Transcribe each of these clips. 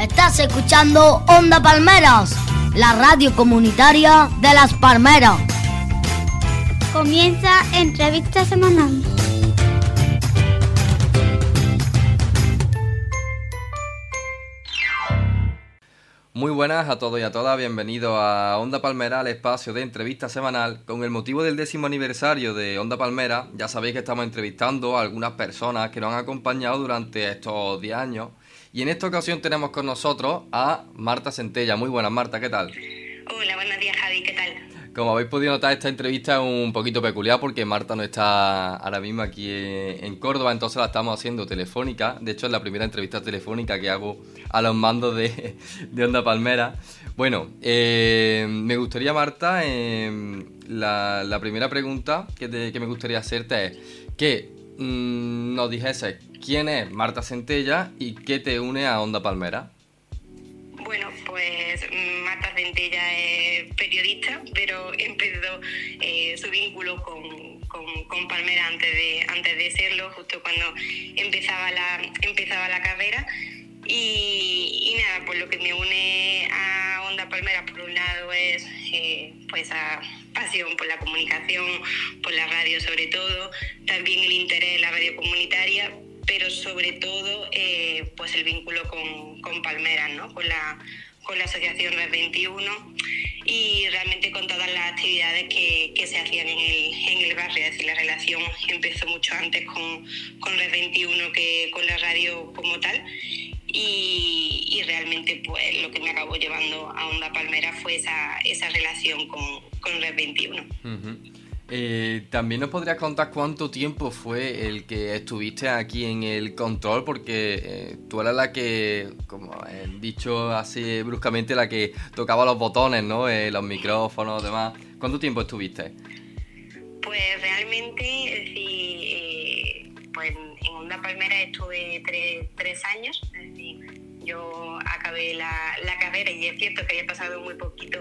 Estás escuchando Onda Palmeras, la radio comunitaria de las Palmeras. Comienza entrevista semanal. Muy buenas a todos y a todas, bienvenidos a Onda Palmera, el espacio de entrevista semanal. Con el motivo del décimo aniversario de Onda Palmera, ya sabéis que estamos entrevistando a algunas personas que nos han acompañado durante estos 10 años. Y en esta ocasión tenemos con nosotros a Marta Centella. Muy buenas, Marta, ¿qué tal? Hola, buenos Como habéis podido notar, esta entrevista es un poquito peculiar porque Marta no está ahora mismo aquí en Córdoba, entonces la estamos haciendo telefónica. De hecho, es la primera entrevista telefónica que hago a los mandos de, Onda Palmera. Bueno, eh, me gustaría, Marta, eh, la, primera pregunta que, me gustaría hacerte es que mm, nos dijese quién es Marta Centella y qué te une a Onda Palmera. Mm, Marta Centella es periodista, pero empezó eh, su vínculo con, con, Palmera antes de, antes de serlo, justo cuando empezaba la, empezaba la carrera. Y, nada, pues lo que me une a Onda Palmera, por un lado, es eh, pues a pasión por la comunicación, por la radio sobre todo, también el interés en la radio comunitaria, pero sobre todo eh, pues el vínculo con, con Palmeras, ¿no? con, la, con la Asociación Red 21 y realmente con todas las actividades que, que se hacían en el, en el, barrio. Es decir, la relación empezó mucho antes con, con Red 21 que con la radio como tal. Y, realmente pues lo que me acabó llevando a Onda Palmera fue esa, esa relación con, con Red 21. Eh, También nos podrías contar cuánto tiempo fue el que estuviste aquí en el control, porque eh, tú eras la que, como he dicho así bruscamente, la que tocaba los botones, ¿no? Eh, los micrófonos, demás. ¿Cuánto tiempo estuviste? Pues realmente, sí, pues en Onda Palmera estuve tres, años, es decir, yo acabé la, la carrera y es cierto que había pasado muy poquito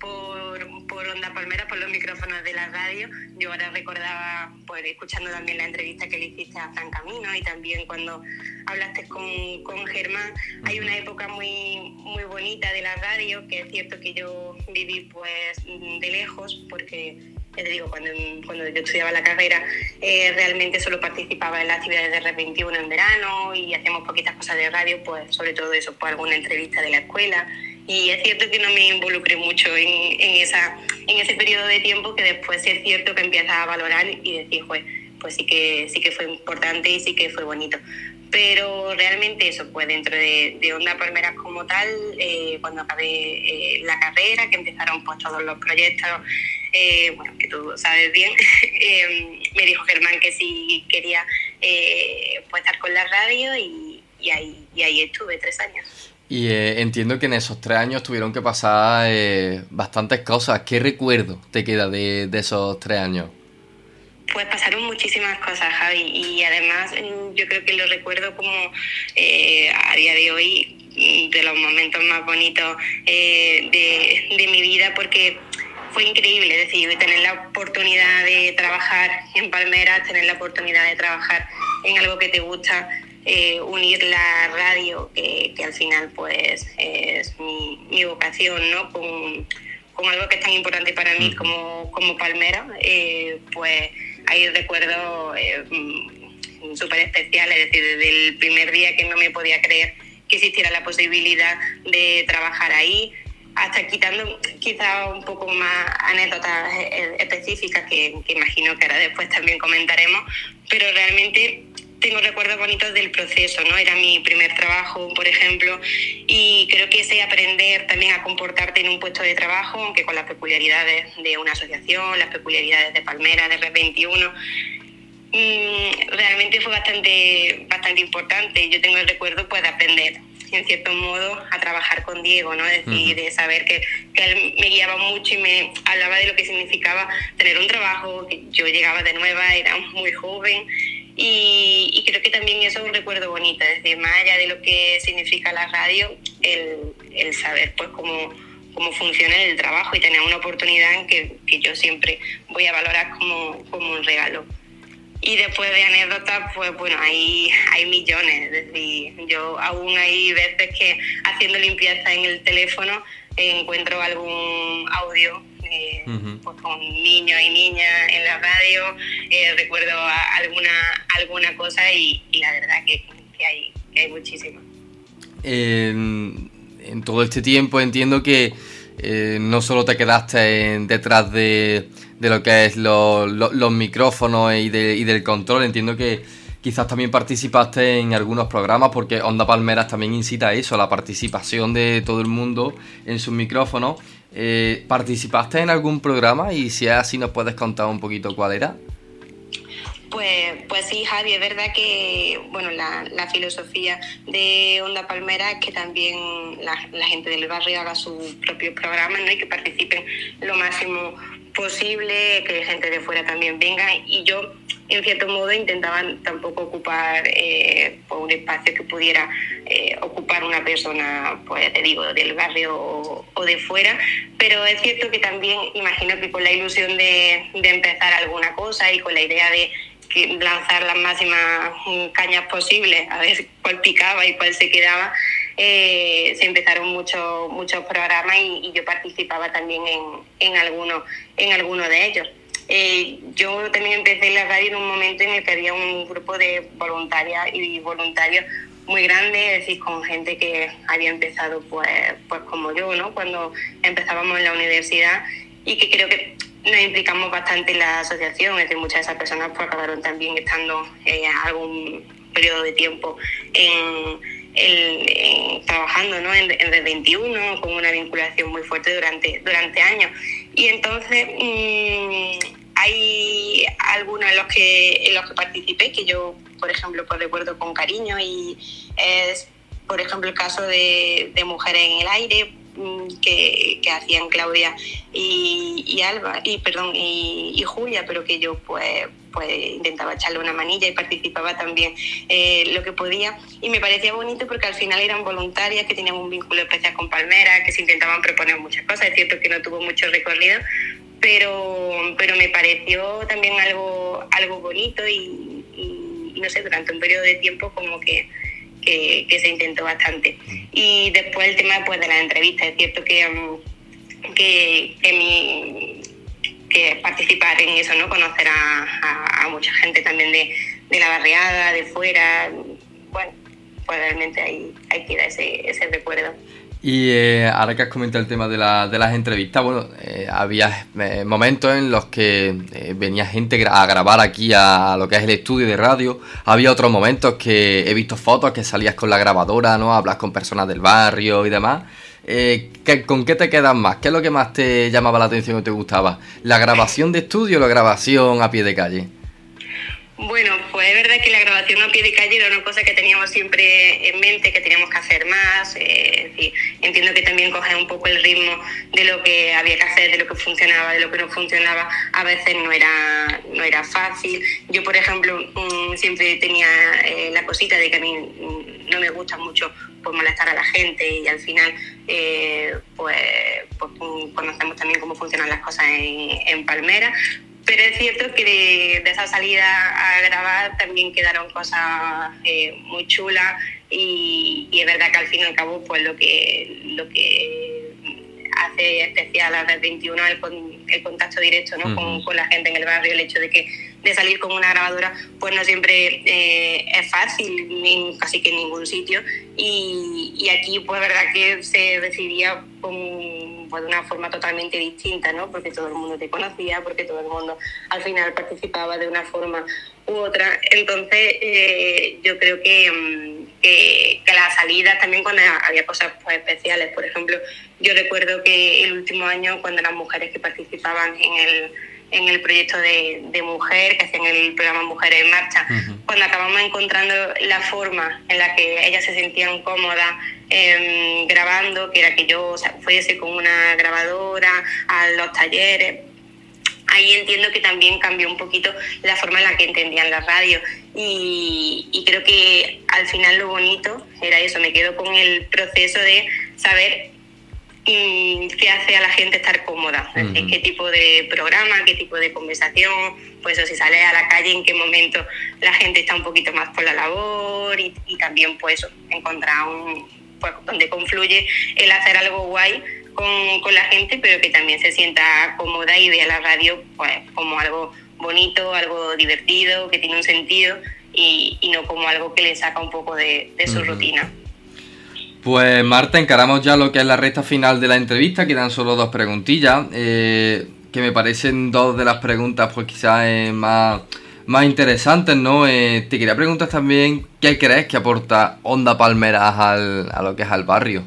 por, por Onda Palmera, por los micrófonos de la radio. Yo ahora recordaba, pues escuchando también la entrevista que le hiciste a Fran Camino y también cuando hablaste con, con Germán, hay una época muy, muy bonita de la radio, que es cierto que yo viví pues de lejos, porque te digo, cuando, cuando yo estudiaba la carrera, eh, realmente solo participaba en las actividades de Red 21 en verano y hacíamos poquitas cosas de radio, pues sobre todo eso, pues alguna entrevista de la escuela y es cierto que no me involucré mucho en, en, esa, en ese periodo de tiempo que después sí es cierto que empiezas a valorar y decir, pues, pues sí que, sí que fue importante y sí que fue bonito. Pero realmente eso, pues dentro de, Onda Palmeras como tal, eh, cuando acabé eh, la carrera, que empezaron pues todos los proyectos, eh, bueno, que tú sabes bien, me dijo Germán que sí quería pues estar con la radio y ahí estuve tres años. Y eh, entiendo que en esos tres años tuvieron que pasar eh, bastantes cosas. ¿Qué recuerdo te queda de, esos tres años? Pues pasaron muchísimas cosas, Javi, y además mm, yo creo que lo recuerdo como eh, a día de hoy mm, de los momentos más bonitos de, de mi vida porque fue increíble, es decir, tener la oportunidad de trabajar en Palmeras, tener la oportunidad de trabajar en algo que te gusta, eh, unir la radio, que, al final pues es mi, vocación, ¿no? Con, algo que es tan importante para mí como, como palmera, eh, pues hay recuerdos eh, mm, súper especiales, es decir, desde el primer día que no me podía creer que existiera la posibilidad de trabajar ahí, hasta quitando quizá un poco más anécdotas específicas que, que imagino que ahora después también comentaremos, pero realmente tengo recuerdos bonitos del proceso, ¿no? Era mi primer trabajo, por ejemplo, y creo que ese aprender también a comportarte en un puesto de trabajo, aunque con las peculiaridades de una asociación, las peculiaridades de Palmera, de Red 21, mm, realmente fue bastante, bastante importante. Yo tengo el recuerdo pues, de aprender en cierto modo, a trabajar con Diego, ¿no? Es decir, de saber que, que, él me guiaba mucho y me hablaba de lo que significaba tener un trabajo, que yo llegaba de nueva, era muy joven y, creo que también eso es un recuerdo bonito, es decir, más allá de lo que significa la radio, el, el saber pues cómo, cómo funciona el trabajo y tener una oportunidad que, que yo siempre voy a valorar como, como un regalo. Y después de anécdotas, pues bueno, hay, hay millones. Es yo aún hay veces que haciendo limpieza en el teléfono encuentro algún audio eh, pues con niños y niñas en la radio, eh, recuerdo alguna, alguna cosa y, y la verdad que, que hay, que hay muchísimas. En, en, todo este tiempo entiendo que eh, no solo te quedaste en, detrás de de lo que es lo, lo, los micrófonos y, de, y, del control. Entiendo que quizás también participaste en algunos programas porque Onda Palmeras también incita a eso, a la participación de todo el mundo en sus micrófonos. Eh, ¿Participaste en algún programa y si es así nos puedes contar un poquito cuál era? Pues, pues sí, Javi, es verdad que bueno, la, filosofía de Onda Palmera es que también la, la, gente del barrio haga sus propios programas ¿no? y que participen lo máximo posible, que gente de fuera también venga. Y yo en cierto modo intentaba tampoco ocupar eh, un espacio que pudiera eh, ocupar una persona, pues te digo, del barrio o, de fuera, pero es cierto que también imagino que con la ilusión de, de empezar alguna cosa y con la idea de lanzar las máximas cañas posibles, a ver cuál picaba y cuál se quedaba, eh, se empezaron muchos muchos programas y, y, yo participaba también en, en algunos en alguno de ellos. Eh, yo también empecé en la radio en un momento en el que había un grupo de voluntarias y voluntarios muy grande, es decir, con gente que había empezado pues, pues como yo, ¿no? Cuando empezábamos en la universidad y que creo que nos implicamos bastante en la asociación, es decir, muchas de esas personas pues acabaron también estando eh, algún periodo de tiempo en el, en, trabajando en, en Red 21 con una vinculación muy fuerte durante, durante años. Y entonces mmm, hay algunos en los, que, en los que participé que yo, por ejemplo, pues recuerdo con cariño y es, por ejemplo, el caso de, de Mujeres en el Aire, que, hacían Claudia y, Alba y perdón y, Julia pero que yo pues pues intentaba echarle una manilla y participaba también eh, lo que podía. Y me parecía bonito porque al final eran voluntarias que tenían un vínculo especial con Palmera que se intentaban proponer muchas cosas. Es cierto que no tuvo mucho recorrido pero pero me pareció también algo algo bonito y no sé durante un periodo de tiempo como que que, se intentó bastante. Y después el tema pues, de las entrevistas, es cierto que, mm, que, que, participar en eso, ¿no? conocer a mucha gente también de, de, la barriada, de fuera, bueno, pues realmente ahí, ahí queda ese, ese recuerdo. Y eh, ahora que has comentado el tema de, la, de las entrevistas, bueno, eh, había eh, momentos en los que eh, venía gente a grabar aquí a lo que es el estudio de radio. Había otros momentos que he visto fotos que salías con la grabadora, ¿no? Hablas con personas del barrio y demás. ¿qué, ¿Con qué te quedas más? ¿Qué es lo que más te llamaba la atención o te gustaba? ¿La grabación de estudio o la grabación a pie de calle? Bueno, pues es verdad que la grabación a pie de calle era una cosa que teníamos siempre en mente, que teníamos que hacer más. Eh, es decir, entiendo que también coger un poco el ritmo de lo que había que hacer, de lo que funcionaba, de lo que no funcionaba, a veces no era, no era fácil. Yo, por ejemplo, mmm, siempre tenía eh, la cosita de que a mí mmm, no me gusta mucho pues, molestar a la gente y al final eh, pues, pues, conocemos también cómo funcionan las cosas en, en Palmera, pero es cierto que de, esa salida a grabar también quedaron cosas eh, muy chulas y, y, es verdad que al fin y al cabo pues lo que lo que hace especial a Red 21 el, el contacto directo ¿no? Uh -huh. con, con, la gente en el barrio, el hecho de que de salir con una grabadora pues no siempre eh, es fácil ni casi que en ningún sitio y, y aquí pues verdad que se decidía con pues, de una forma totalmente distinta, ¿no? Porque todo el mundo te conocía, porque todo el mundo al final participaba de una forma u otra. Entonces, eh, yo creo que, mm, que, que las salidas también cuando había cosas pues, especiales, por ejemplo, yo recuerdo que el último año cuando las mujeres que participaban en el en el proyecto de, de mujer, que hacían el programa Mujeres en Marcha, cuando acabamos encontrando la forma en la que ellas se sentían cómodas em, grabando, que era que yo fuese con una grabadora a los talleres, ahí entiendo que también cambió un poquito la forma en la que entendían la radio. Y, y, creo que al final lo bonito era eso, me quedo con el proceso de saber mm, qué hace a la gente estar cómoda, qué tipo de programa, qué tipo de conversación, pues o si sale a la calle, en qué momento la gente está un poquito más por la labor y, y también pues encontrar un, pues, donde confluye el hacer algo guay con, con, la gente, pero que también se sienta cómoda y vea la radio pues, como algo bonito, algo divertido, que tiene un sentido y, y no como algo que le saca un poco de, de su rutina. Pues Marta, encaramos ya lo que es la recta final de la entrevista, quedan solo dos preguntillas, eh, que me parecen dos de las preguntas pues quizás eh, más, más interesantes, ¿no? Eh, te quería preguntar también qué crees que aporta Onda Palmeras al, a lo que es al barrio.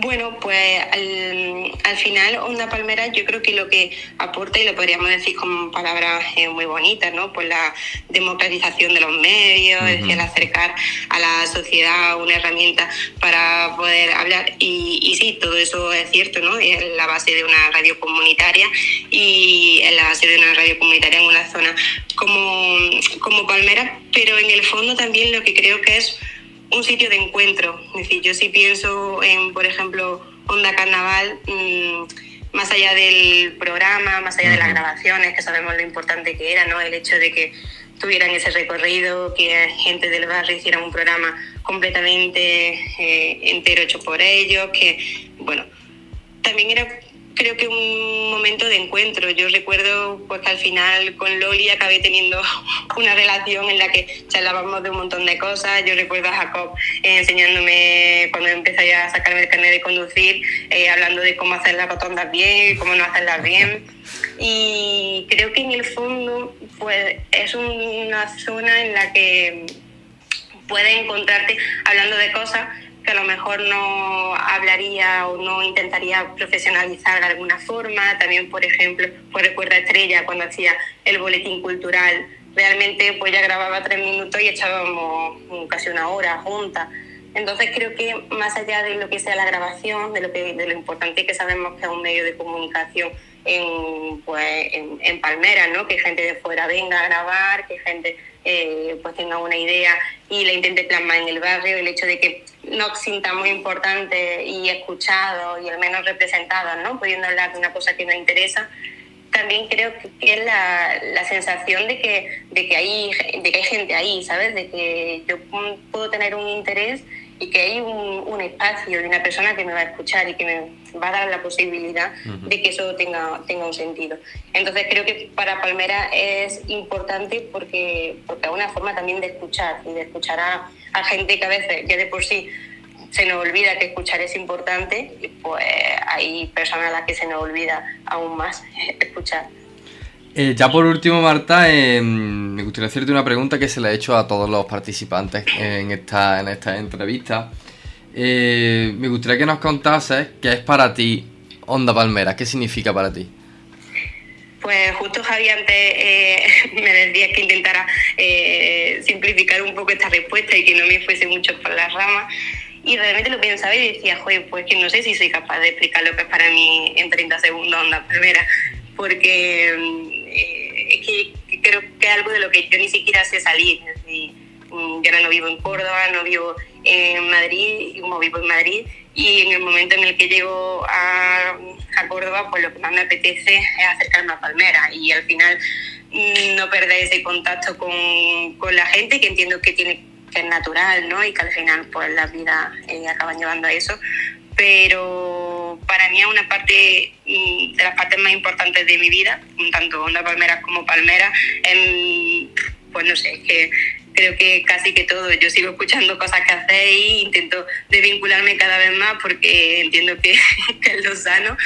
Bueno, pues al, al, final Onda Palmera yo creo que lo que aporta, y lo podríamos decir con palabras eh, muy bonitas, ¿no? Pues la democratización de los medios, uh -huh. es decir, el acercar a la sociedad una herramienta para poder hablar. Y, y, sí, todo eso es cierto, ¿no? Es la base de una radio comunitaria y es la base de una radio comunitaria en una zona como, como Palmera, pero en el fondo también lo que creo que es un sitio de encuentro. Es decir, yo sí pienso en, por ejemplo, Onda Carnaval, mmm, más allá del programa, más allá de las grabaciones, que sabemos lo importante que era, ¿no? El hecho de que tuvieran ese recorrido, que gente del barrio hiciera un programa completamente eh, entero hecho por ellos, que, bueno, también era creo que un momento de encuentro. Yo recuerdo pues que al final con Loli acabé teniendo una relación en la que charlábamos de un montón de cosas. Yo recuerdo a Jacob eh, enseñándome cuando empecé a sacarme el carnet de conducir, eh, hablando de cómo hacer las rotondas bien, cómo no hacerlas bien. Y creo que en el fondo pues es una zona en la que puedes encontrarte hablando de cosas que a lo mejor no hablaría o no intentaría profesionalizar de alguna forma. También, por ejemplo, pues recuerda Estrella cuando hacía el boletín cultural. Realmente pues ya grababa tres minutos y echábamos casi una hora juntas. Entonces creo que más allá de lo que sea la grabación, de lo, que, de lo importante que sabemos que es un medio de comunicación en, pues, en, en Palmera, ¿no? que gente de fuera venga a grabar, que gente eh, pues tenga una idea y la intente plasmar en el barrio, el hecho de que nos sintamos importantes y escuchados y al menos representados, ¿no? pudiendo hablar de una cosa que nos interesa, también creo que es la, la sensación de que, de, que hay, de que hay gente ahí, ¿sabes? De que yo puedo tener un interés y que hay un, un, espacio de una persona que me va a escuchar y que me va a dar la posibilidad uh -huh. de que eso tenga, tenga un sentido. Entonces creo que para Palmera es importante porque, porque es una forma también de escuchar y de escuchar a, a gente que a veces ya de por sí se nos olvida que escuchar es importante y pues hay personas a las que se nos olvida aún más escuchar. Eh, ya por último, Marta, eh, me gustaría hacerte una pregunta que se le ha hecho a todos los participantes en esta, en esta entrevista. Eh, me gustaría que nos contases qué es para ti Onda Palmera, qué significa para ti. Pues justo Javi antes eh, me decía que intentara simplificar un poco esta respuesta y que no me fuese mucho por las ramas. Y realmente lo pensaba y decía, joder, pues que no sé si soy capaz de explicar lo que es para mí en 30 segundos Onda Palmera, porque eh, que, que, creo que algo de lo que yo ni siquiera sé salir. Decir, mm, yo no vivo en Córdoba, no vivo en Madrid, como vivo en Madrid, y en el momento en el que llego a, a Córdoba, pues lo que más me apetece es acercarme a Palmera y al final mm, no perder ese contacto con, con la gente, que entiendo que tiene que es natural, ¿no? Y que al final, pues las vidas eh, acaban llevando a eso. Pero para mí es una parte mm, de las partes más importantes de mi vida, tanto Onda Palmeras como Palmera. En, pues no sé, que creo que casi que todo. Yo sigo escuchando cosas que hacéis, intento desvincularme cada vez más porque entiendo que, es lo sano,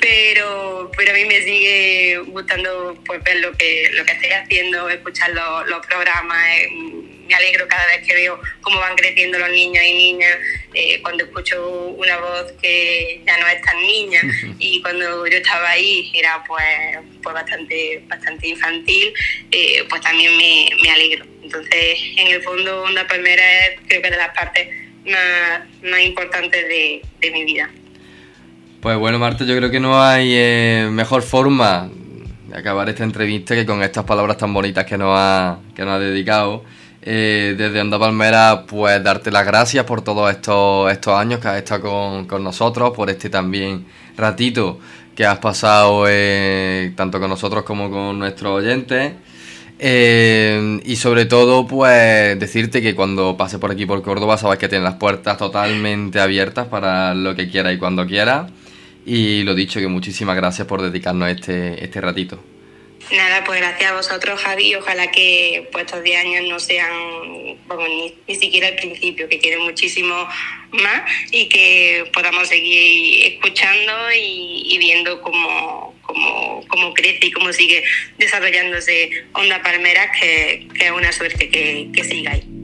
pero, pero a mí me sigue gustando pues, ver lo que, lo que estáis haciendo, escuchar los, los programas. Eh, me alegro cada vez que veo cómo van creciendo los niños y niñas, eh, cuando escucho una voz que ya no es tan niña y cuando yo estaba ahí era pues, pues bastante, bastante infantil, eh, pues también me, me, alegro. Entonces, en el fondo, Onda Palmera es creo que de las partes más, más importantes de, de mi vida. Pues bueno, Marta, yo creo que no hay eh, mejor forma de acabar esta entrevista que con estas palabras tan bonitas que nos ha, que nos ha dedicado. Eh, desde Onda Palmera, pues darte las gracias por todos estos, estos años que has estado con, con nosotros, por este también ratito que has pasado eh, tanto con nosotros como con nuestros oyentes. Eh, y sobre todo, pues decirte que cuando pase por aquí por Córdoba, sabes que tienes las puertas totalmente abiertas para lo que quieras y cuando quieras. Y lo dicho, que muchísimas gracias por dedicarnos este, este ratito. Nada, pues gracias a vosotros, Javi. Ojalá que pues, estos 10 años no sean ni, siquiera el principio, que quede muchísimo más y que podamos seguir escuchando y, viendo cómo, cómo, cómo, crece y cómo sigue desarrollándose Onda Palmera, que, que es una suerte que, que ahí.